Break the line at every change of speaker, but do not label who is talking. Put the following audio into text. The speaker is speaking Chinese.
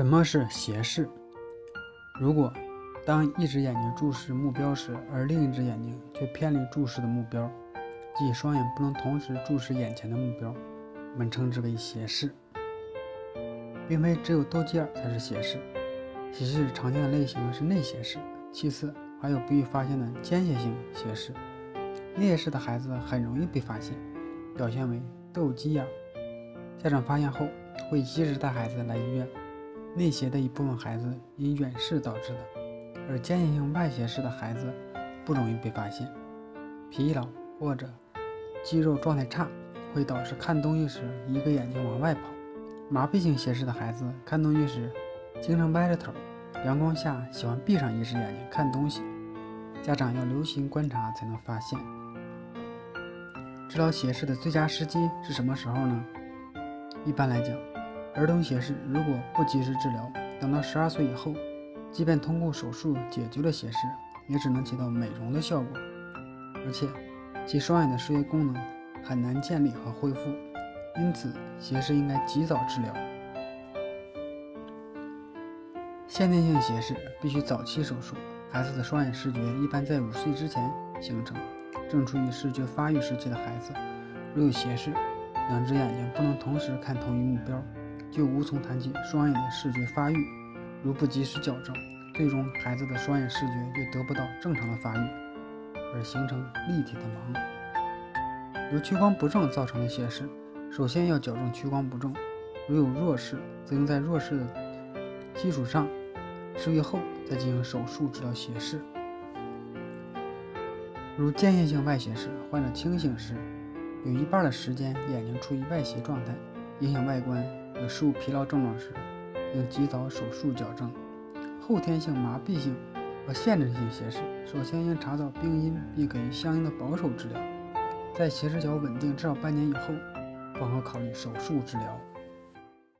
什么是斜视？如果当一只眼睛注视目标时，而另一只眼睛却偏离注视的目标，即双眼不能同时注视眼前的目标，我们称之为斜视。并非只有斗鸡眼才是斜视，斜视常见的类型是内斜视，其次还有不易发现的间歇性斜视。内斜视的孩子很容易被发现，表现为斗鸡眼，家长发现后会及时带孩子来医院。内斜的一部分孩子因远视导致的，而间歇性外斜视的孩子不容易被发现。疲劳或者肌肉状态差会导致看东西时一个眼睛往外跑。麻痹性斜视的孩子看东西时经常歪着头，阳光下喜欢闭上一只眼睛看东西。家长要留心观察才能发现。治疗斜视的最佳时机是什么时候呢？一般来讲。儿童斜视如果不及时治疗，等到十二岁以后，即便通过手术解决了斜视，也只能起到美容的效果，而且其双眼的视觉功能很难建立和恢复，因此斜视应该及早治疗。先天性斜视必须早期手术，孩子的双眼视觉一般在五岁之前形成，正处于视觉发育时期的孩子，如有斜视，两只眼睛不能同时看同一目标。就无从谈起双眼的视觉发育。如不及时矫正，最终孩子的双眼视觉就得不到正常的发育，而形成立体的盲。由屈光不正造成的斜视，首先要矫正屈光不正。如有弱视，则应在弱视的基础上治愈后再进行手术治疗斜视。如间歇性外斜视，患者清醒时有一半的时间眼睛处于外斜状态，影响外观。有视物疲劳症状时，应及早手术矫正。后天性麻痹性和限制性斜视，首先应查找病因并给予相应的保守治疗。在斜视角稳定至少半年以后，方可考虑手术治疗。